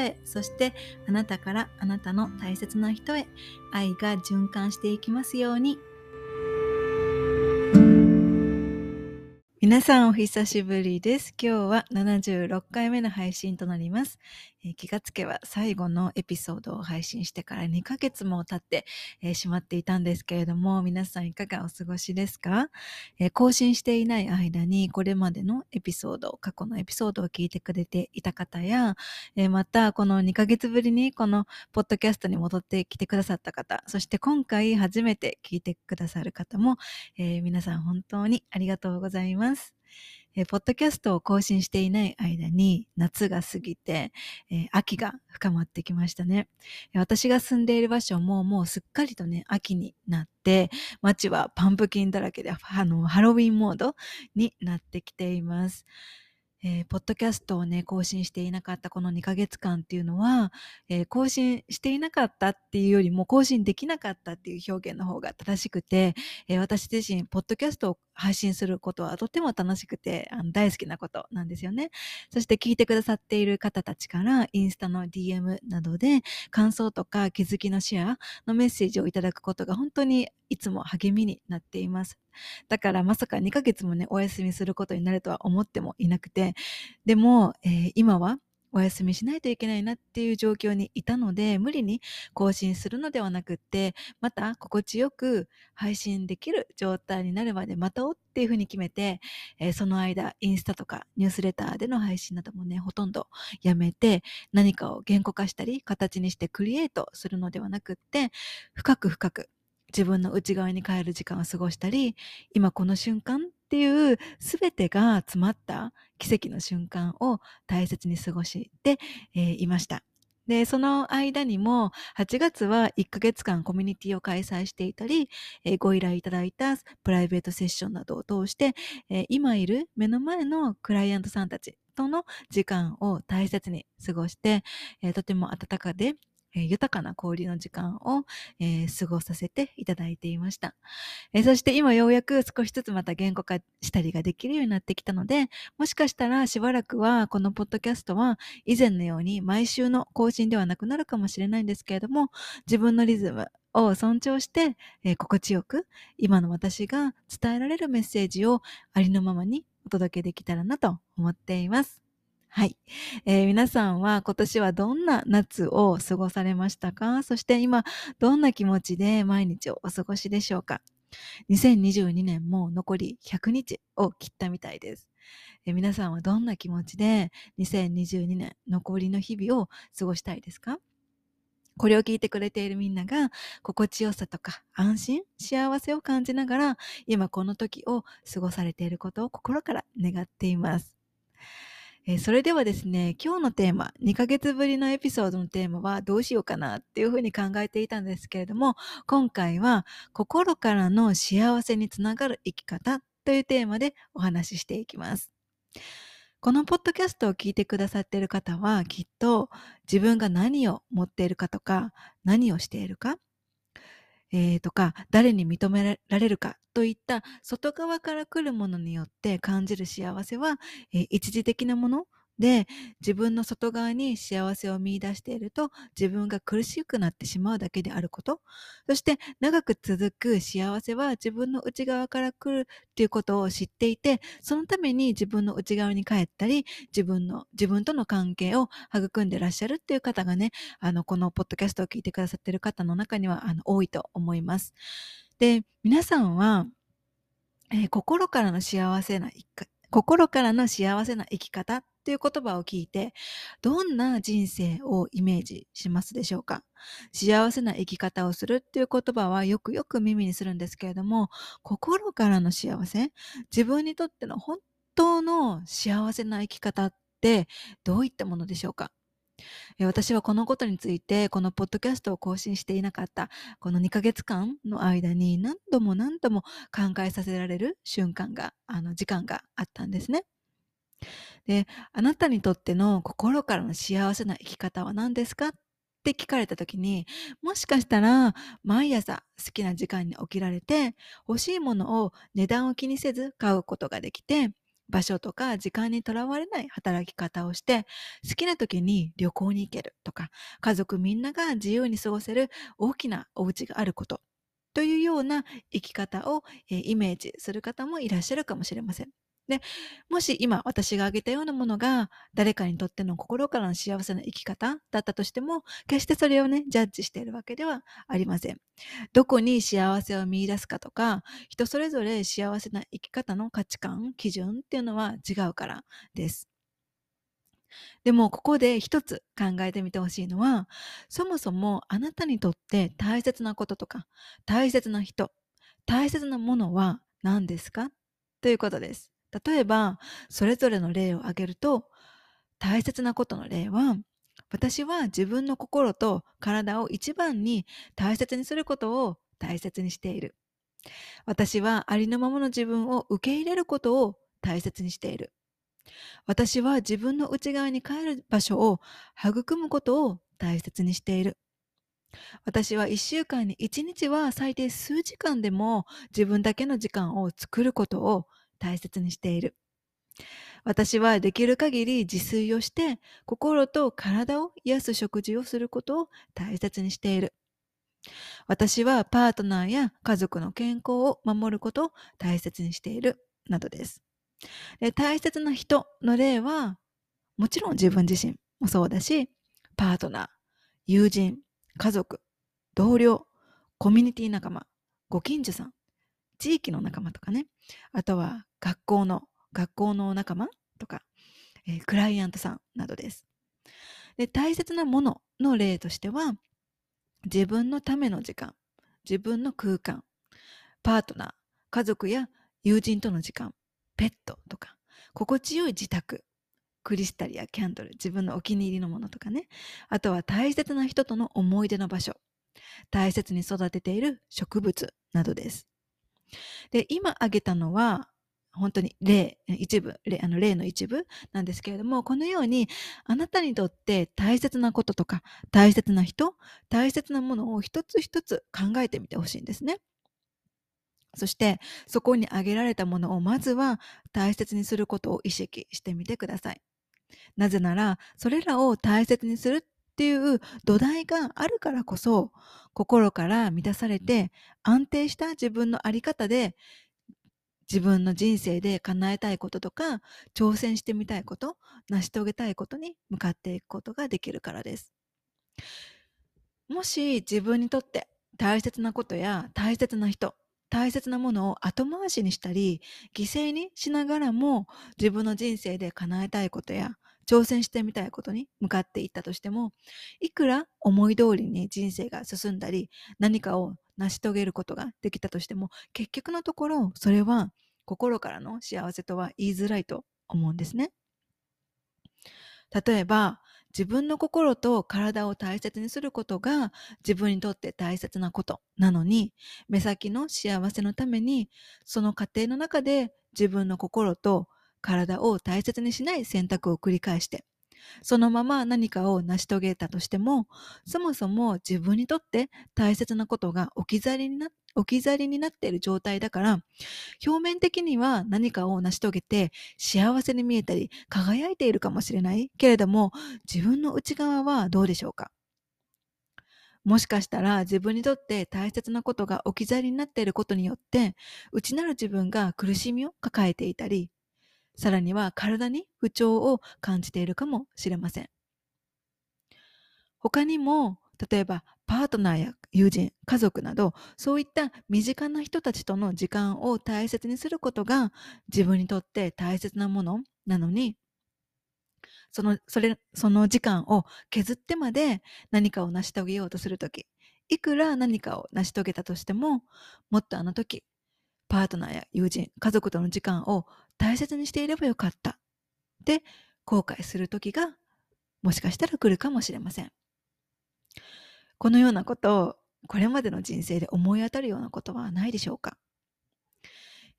へそしてあなたからあなたの大切な人へ愛が循環していきますように皆さんお久しぶりです。今日は76回目の配信となります。気がつけば最後のエピソードを配信してから2ヶ月も経って、しまっていたんですけれども、皆さんいかがお過ごしですか、更新していない間にこれまでのエピソード、過去のエピソードを聞いてくれていた方や、またこの2ヶ月ぶりにこのポッドキャストに戻ってきてくださった方、そして今回初めて聞いてくださる方も、皆さん本当にありがとうございます。えー、ポッドキャストを更新していない間に夏が過ぎて、えー、秋が深まってきましたね。私が住んでいる場所ももうすっかりとね、秋になって、街はパンプキンだらけで、あの、ハロウィンモードになってきています。えー、ポッドキャストをね、更新していなかったこの2ヶ月間っていうのは、えー、更新していなかったっていうよりも更新できなかったっていう表現の方が正しくて、えー、私自身、ポッドキャストを配信することはとても楽しくてあの大好きなことなんですよね。そして聞いてくださっている方たちからインスタの DM などで感想とか気づきのシェアのメッセージをいただくことが本当にいつも励みになっています。だからまさか2ヶ月もね、お休みすることになるとは思ってもいなくて、でも、えー、今はお休みしないといけないなっていう状況にいたので、無理に更新するのではなくって、また心地よく配信できる状態になるまで待とうっていうふうに決めて、えー、その間、インスタとかニュースレターでの配信などもね、ほとんどやめて、何かを言語化したり、形にしてクリエイトするのではなくって、深く深く自分の内側に帰る時間を過ごしたり、今この瞬間っっていう全てが詰まった奇跡の瞬間を大切に過ごして、えー、いました。で、その間にも、8月は1ヶ月間コミュニティを開催していたり、えー、ご依頼いただいたプライベートセッションなどを通して、えー、今いる目の前のクライアントさんたちとの時間を大切に過ごして、えー、とても温かでえ豊かな交流の時間を、えー、過ごさせていただいていました、えー、そして今ようやく少しずつまた言語化したりができるようになってきたので、もしかしたらしばらくはこのポッドキャストは以前のように毎週の更新ではなくなるかもしれないんですけれども、自分のリズム、を尊重して、えー、心地よく今の私が伝えられるメッセージをありのままにお届けできたらなと思っています。はい、えー、皆さんは今年はどんな夏を過ごされましたか？そして今どんな気持ちで毎日をお過ごしでしょうか？2022年も残り100日を切ったみたいです。え、皆さんはどんな気持ちで2022年残りの日々を過ごしたいですか？これを聞いてくれているみんなが心地よさとか安心、幸せを感じながら今この時を過ごされていることを心から願っています。えー、それではですね、今日のテーマ、2ヶ月ぶりのエピソードのテーマはどうしようかなっていうふうに考えていたんですけれども、今回は心からの幸せにつながる生き方というテーマでお話ししていきます。このポッドキャストを聞いてくださっている方はきっと自分が何を持っているかとか何をしているかえー、とか、誰に認められるかといった外側から来るものによって感じる幸せは、えー、一時的なもので、自分の外側に幸せを見出していると自分が苦しくなってしまうだけであること。そして長く続く幸せは自分の内側から来るっていうことを知っていて、そのために自分の内側に帰ったり、自分の、自分との関係を育んでらっしゃるっていう方がね、あの、このポッドキャストを聞いてくださってる方の中には、あの、多いと思います。で、皆さんは、えー、心からの幸せな心からの幸せな生き方っていう言葉を聞いて、どんな人生をイメージしますでしょうか？幸せな生き方をするっていう言葉はよくよく耳にするんですけれども、心からの幸せ、自分にとっての本当の幸せな生き方っってどういったものでしょうか？私はこのことについてこのポッドキャストを更新していなかったこの2ヶ月間の間に何度も何度も考えさせられる瞬間があの時間があったんですね。であなたにとっての心からの幸せな生き方は何ですか？って聞かれた時にもしかしたら毎朝好きな時間に起きられて欲しいものを値段を気にせず買うことができて場所とか時間にとらわれない働き方をして好きな時に旅行に行けるとか家族みんなが自由に過ごせる大きなお家があることというような生き方をイメージする方もいらっしゃるかもしれません。で、もし今私が挙げたようなものが誰かにとっての心からの幸せな生き方だったとしても、決してそれをね、ジャッジしているわけではありません。どこに幸せを見出すかとか、人それぞれ幸せな生き方の価値観、基準っていうのは違うからです。でもここで一つ考えてみてほしいのは、そもそもあなたにとって大切なこととか、大切な人、大切なものは何ですか？ということです。例えば、それぞれの例を挙げると、大切なことの例は、私は自分の心と体を一番に大切にすることを大切にしている。私はありのままの自分を受け入れることを大切にしている。私は自分の内側に帰る場所を育むことを大切にしている。私は1週間に1日は最低数時間でも自分だけの時間を作ることを大切にしている。私はできる限り自炊をして心と体を癒す食事をすることを大切にしている。私はパートナーや家族の健康を守ることを大切にしているなどです。で大切な人の例はもちろん自分自身もそうだしパートナー、友人、家族、同僚、コミュニティ仲間、ご近所さん、地域の仲間とかね、あとは学校の、学校の仲間とか、えー、クライアントさんなどです。で、大切なものの例としては、自分のための時間、自分の空間、パートナー、家族や友人との時間、ペットとか、心地よい自宅、クリスタルやキャンドル、自分のお気に入りのものとかね。あとは大切な人との思い出の場所、大切に育てている植物などです。で、今挙げたのは、本当に例、一部、例あの例の一部なんですけれども、このようにあなたにとって大切なこととか、大切な人、大切なものを一つ一つ考えてみてほしいんですね。そして、そこに挙げられたものをまずは大切にすることを意識してみてください。なぜなら、それらを大切にするっていう土台があるからこそ、心から満たされて安定した自分の在り方で自分の人生で叶えたいこととか挑戦してみたいこと成し遂げたいことに向かっていくことができるからです。もし自分にとって大切なことや大切な人大切なものを後回しにしたり犠牲にしながらも自分の人生で叶えたいことや挑戦してみたいことに向かっていったとしても、いくら思い通りに人生が進んだり、何かを成し遂げることができたとしても、結局のところ、それは心からの幸せとは言いづらいと思うんですね。例えば、自分の心と体を大切にすることが自分にとって大切なことなのに、目先の幸せのために、その過程の中で自分の心と体を大切にしない選択を繰り返して、そのまま何かを成し遂げたとしても、そもそも自分にとって大切なことが置き去りにな置き去りになっている状態だから、表面的には何かを成し遂げて幸せに見えたり輝いているかもしれないけれども、自分の内側はどうでしょうか？もしかしたら自分にとって大切なことが置き去りになっていることによって、内なる自分が苦しみを抱えていたり、さらには体に不調を感じているかもしれません。他にも、例えばパートナーや友人、家族など、そういった身近な人たちとの時間を大切にすることが自分にとって大切なものなのに、その、それ、その時間を削ってまで何かを成し遂げようとするとき、いくら何かを成し遂げたとしても、もっとあの時、パートナーや友人、家族との時間を大切にしていればよかった。って後悔する時がもしかしたら来るかもしれません。このようなことをこれまでの人生で思い当たるようなことはないでしょうか、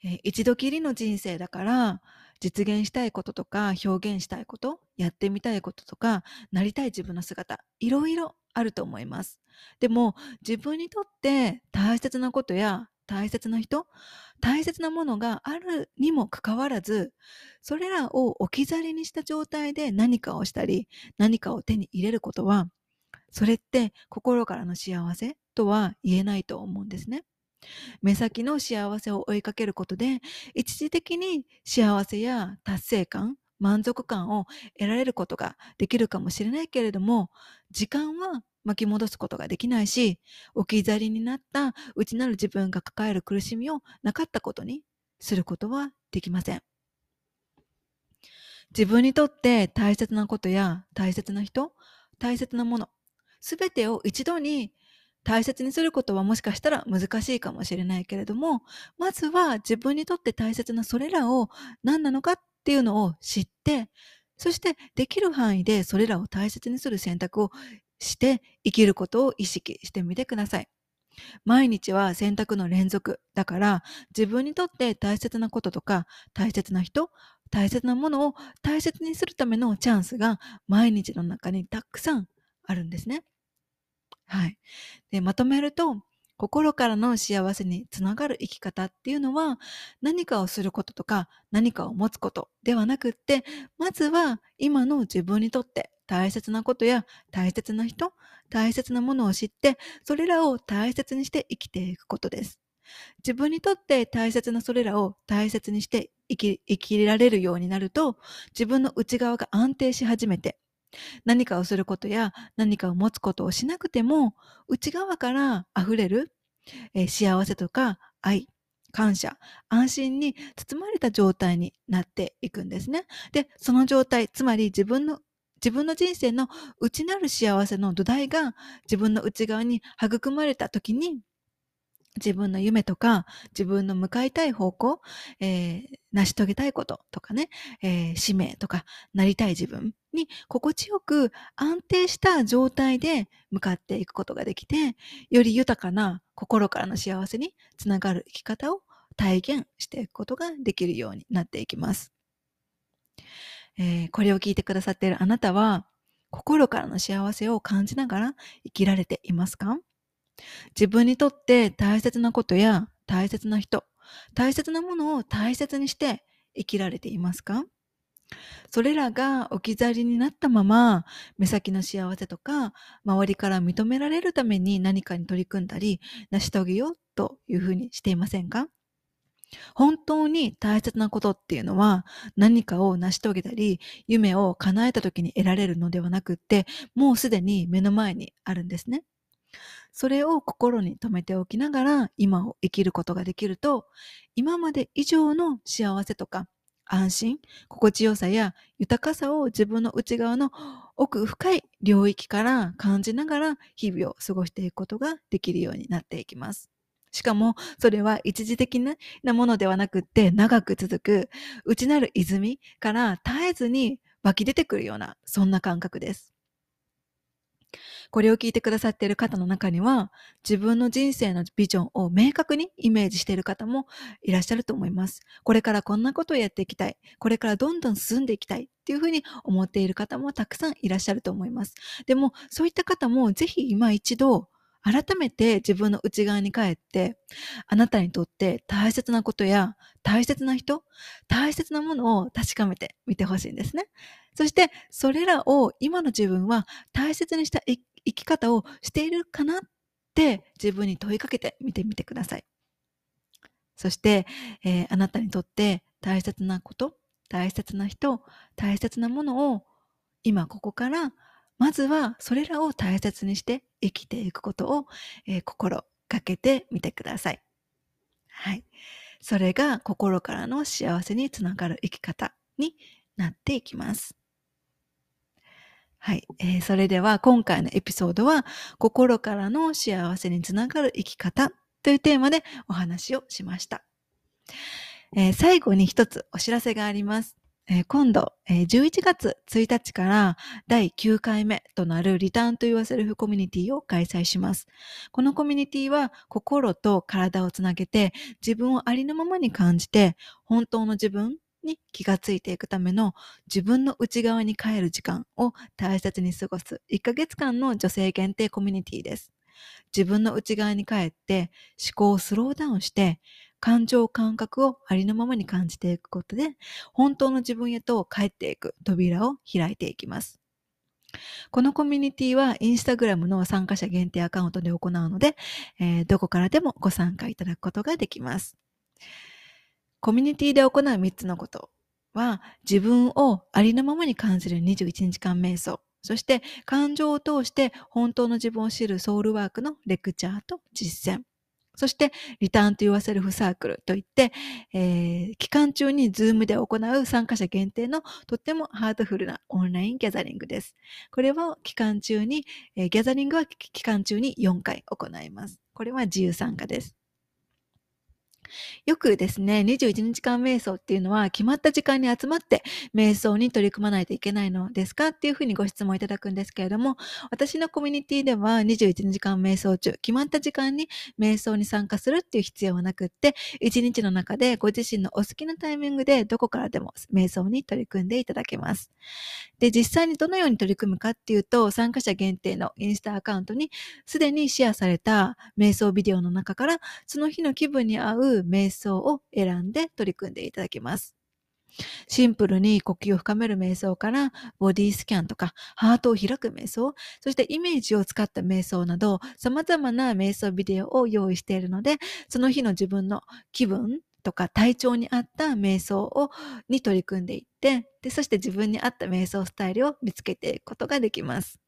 えー、一度きりの人生だから実現したいこととか表現したいことやってみたいこととかなりたい自分の姿いろいろあると思います。でも自分にとって大切なことや大切な人？大切なものがあるにもかかわらずそれらを置き去りにした状態で何かをしたり何かを手に入れることはそれって心からの幸せとは言えないと思うんですね。目先の幸せを追いかけることで一時的に幸せや達成感満足感を得られることができるかもしれないけれども時間は巻き戻すことができないし置き去りになった内なる自分が抱える苦しみをなかったことにすることはできません。自分にとって大切なことや大切な人大切なものすべてを一度に大切にすることはもしかしたら難しいかもしれないけれども、まずは自分にとって大切なそれらを何なのかっていうのを知って、そしてできる範囲でそれらを大切にする選択をして生きることを意識してみてください。毎日は選択の連続だから自分にとって大切なこととか大切な人大切なものを大切にするためのチャンスが毎日の中にたくさんあるんですね。はい。で、まとめると、心からの幸せにつながる生き方っていうのは何かをすることとか何かを持つことではなくってまずは今の自分にとって大切なことや大切な人大切なものを知ってそれらを大切にして生きていくことです。自分にとって大切なそれらを大切にして生き生きられるようになると自分の内側が安定し始めて何かをすることや何かを持つことをしなくても内側から溢れる、えー、幸せとか愛感謝安心に包まれた状態になっていくんですね。でその状態つまり自分の自分の人生の内なる幸せの土台が自分の内側に育まれた時に自分の夢とか、自分の向かいたい方向、えー、成し遂げたいこととかね、えー、使命とか、なりたい自分に心地よく安定した状態で向かっていくことができて、より豊かな心からの幸せにつながる生き方を体現していくことができるようになっていきます。えー、これを聞いてくださっているあなたは、心からの幸せを感じながら生きられていますか？自分にとって大切なことや大切な人、大切なものを大切にして生きられていますか？それらが置き去りになったまま目先の幸せとか周りから認められるために何かに取り組んだり成し遂げようというふうにしていませんか？本当に大切なことっていうのは何かを成し遂げたり夢を叶えた時に得られるのではなくってもうすでに目の前にあるんですね。それを心に留めておきながら今を生きることができると今まで以上の幸せとか安心心地よさや豊かさを自分の内側の奥深い領域から感じながら日々を過ごしていくことができるようになっていきます。しかもそれは一時的なものではなくって長く続く内なる泉から絶えずに湧き出てくるようなそんな感覚です。これを聞いてくださっている方の中には、自分の人生のビジョンを明確にイメージしている方もいらっしゃると思います。これからこんなことをやっていきたい。これからどんどん進んでいきたい。っていうふうに思っている方もたくさんいらっしゃると思います。でも、そういった方もぜひ今一度、改めて自分の内側に帰って、あなたにとって大切なことや大切な人、大切なものを確かめてみてほしいんですね。そして、それらを今の自分は大切にした生き方をしているかなって自分に問いかけてみてみてください。そして、えー、あなたにとって大切なこと、大切な人、大切なものを今ここからまずはそれらを大切にして生きていくことを、えー、心がけてみてください。はい。それが心からの幸せにつながる生き方になっていきます。はい、えー、それでは今回のエピソードは心からの幸せにつながる生き方というテーマでお話をしました。えー、最後に一つお知らせがあります。えー、今度、えー、11月1日から第9回目となるリターンと言わせるフコミュニティを開催します。このコミュニティは心と体をつなげて自分をありのままに感じて本当の自分に気がついていくための自分の内側に帰る時間を大切に過ごす1ヶ月間の女性限定コミュニティです。自分の内側に帰って思考をスローダウンして感情感覚をありのままに感じていくことで本当の自分へと帰っていく扉を開いていきます。このコミュニティはインスタグラムの参加者限定アカウントで行うので、えー、どこからでもご参加いただくことができます。コミュニティで行う3つのことは自分をありのままに感じる21日間瞑想そして感情を通して本当の自分を知る soul work のレクチャーと実践。そして、 Return to Yourself サークルといって、えー、期間中に Zoom で行う参加者限定のとってもハートフルなオンライン gathering です。これは期間中に、えー、 gathering は期間中に4回行います。これは自由参加です。よくですね、21日間瞑想っていうのは決まった時間に集まって瞑想に取り組まないといけないのですかっていうふうにご質問いただくんですけれども、私のコミュニティでは21時間瞑想中、決まった時間に瞑想に参加するっていう必要はなくって、1日の中でご自身のお好きなタイミングでどこからでも瞑想に取り組んでいただけます。で、実際にどのように取り組むかっていうと、参加者限定のインスタアカウントにすでにシェアされた瞑想ビデオの中から、その日の気分に合う瞑想を選んで取り組んでいただきます。シンプルに呼吸を深める瞑想からボディスキャンとかハートを開く瞑想、そしてイメージを使った瞑想など様々な瞑想ビデオを用意しているので、その日の自分の気分とか体調に合った瞑想をに取り組んでいって、で、そして自分に合った瞑想スタイルを見つけていくことができます。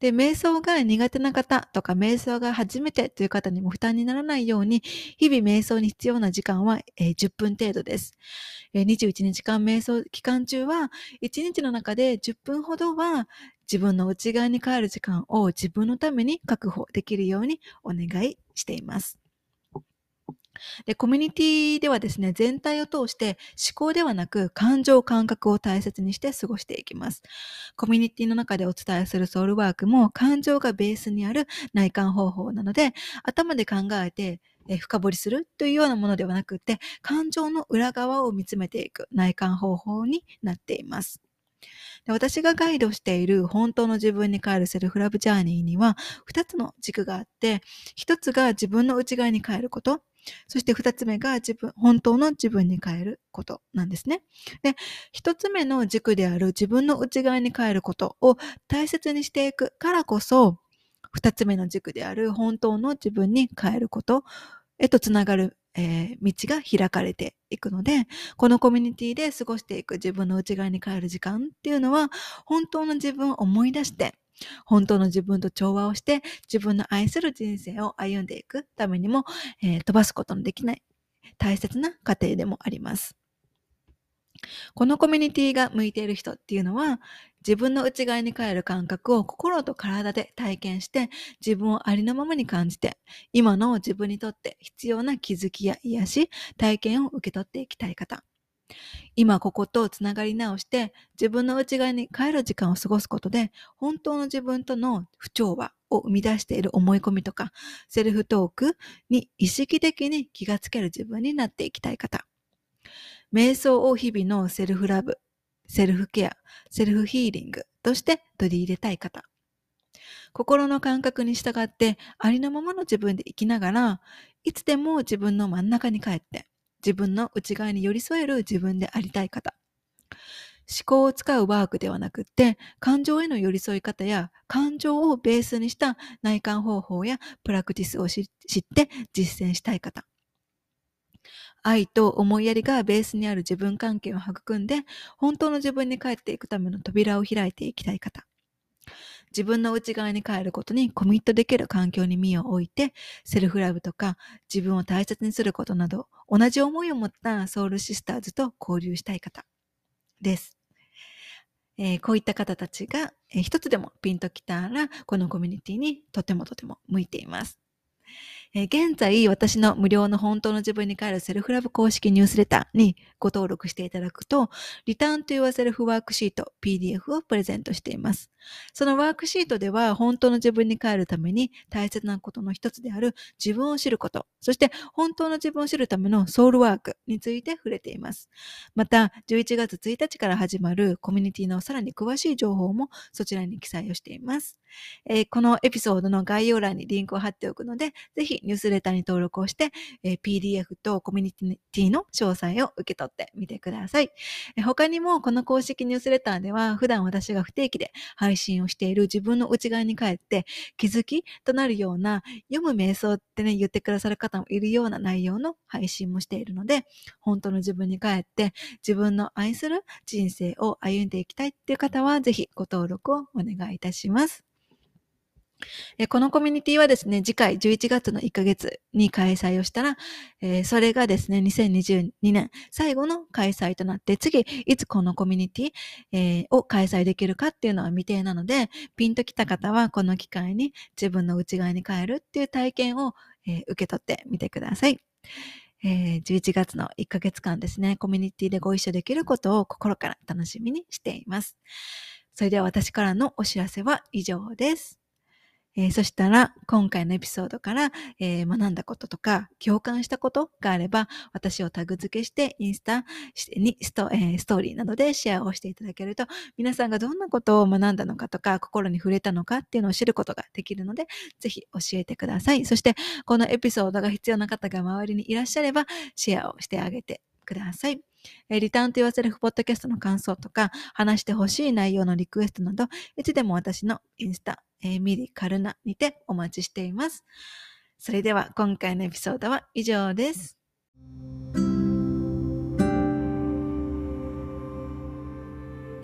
で、瞑想が苦手な方とか、瞑想が初めてという方にも負担にならないように、日々瞑想に必要な時間は、え、10分程度です。えー、21日間瞑想期間中は、1日の中で10分ほどは自分の内側に帰る時間を自分のために確保できるようにお願いしています。で、コミュニティではですね、全体を通して思考ではなく感情感覚を大切にして過ごしていきます。コミュニティの中でお伝えするソウルワークも感情がベースにある内観方法なので、頭で考えてえ深掘りするというようなものではなくて、感情の裏側を見つめていく内観方法になっています。で私がガイドしている本当の自分に帰るセルフラブジャーニーには2つの軸があって、1つが自分の内側に帰ること、そして二つ目が自分、本当の自分に変えることなんですね。で、一つ目の軸である自分の内側に変えることを大切にしていくからこそ、二つ目の軸である本当の自分に変えることへとつながる、えー、道が開かれていくので、このコミュニティで過ごしていく自分の内側に変える時間っていうのは、本当の自分を思い出して、本当の自分と調和をして自分の愛する人生を歩んでいくためにも、えー、飛ばすことのできない大切な過程でもあります。このコミュニティが向いている人っていうのは自分の内側に帰る感覚を心と体で体験して自分をありのままに感じて今の自分にとって必要な気づきや癒し体験を受け取っていきたい方今こことつながり直して自分の内側に帰る時間を過ごすことで本当の自分との不調和を生み出している思い込みとかセルフトークに意識的に気がつける自分になっていきたい方。瞑想を日々のセルフラブセルフケアセルフヒーリングとして取り入れたい方。心の感覚に従ってありのままの自分で生きながらいつでも自分の真ん中に帰って自分の内側に寄り添える自分でありたい方。思考を使うワークではなくって、感情への寄り添い方や感情をベースにした内観方法やプラクティスを知って実践したい方。愛と思いやりがベースにある自分関係を育んで、本当の自分に帰っていくための扉を開いていきたい方。自分の内側に帰ることにコミットできる環境に身を置いて、セルフラブとか自分を大切にすることなど、同じ思いを持ったソウルシスターズと交流したい方です。えー、こういった方たちが、えー、一つでもピンときたら、このコミュニティにとてもとても向いています。えー、現在、私の無料の本当の自分に帰るセルフラブ公式ニュースレターにご登録していただくと、リターンと Your Self ワークシート PDF をプレゼントしています。そのワークシートでは、本当の自分に帰るために大切なことの一つである自分を知ること、そして本当の自分を知るためのソウルワークについて触れています。また、11月1日から始まるコミュニティのさらに詳しい情報もそちらに記載をしています。えー、このエピソードの概要欄にリンクを貼っておくので、ぜひニュースレターに登録をして、えー、PDF とコミュニティの詳細を受け取ってみてください。えー、他にもこの公式ニュースレターでは、普段私が不定期で配信をしている自分の内側に帰って気づきとなるような読む瞑想ってね、言ってくださる方もいるような内容の配信もしているので、本当の自分に帰って自分の愛する人生を歩んでいきたいっていう方は、ぜひご登録をお願いいたします。このコミュニティはですね、次回11月の1ヶ月に開催をしたら、それがですね、2022年最後の開催となって、次、いつこのコミュニティ、を開催できるかっていうのは未定なので、ピンときた方はこの機会に自分の内側に帰るっていう体験を、受け取ってみてください。え、11月の1ヶ月間ですね、コミュニティでご一緒できることを心から楽しみにしています。それでは私からのお知らせは以上です。えー、そしたら、今回のエピソードから、えー、学んだこととか、共感したことがあれば、私をタグ付けして、インスタにスト,、えー、ストーリーなどでシェアをしていただけると、皆さんがどんなことを学んだのかとか、心に触れたのかっていうのを知ることができるので、ぜひ教えてください。そして、このエピソードが必要な方が周りにいらっしゃれば、シェアをしてあげてください。えリターンと言わせるポッドキャストの感想とか、話してほしい内容のリクエストなど、いつでも私のインスタ、えー、ミリカルナにてお待ちしています。それでは今回のエピソードは以上です。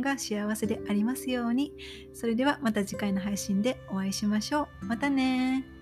間が幸せでありますように。それではまた次回の配信でお会いしましょう。またね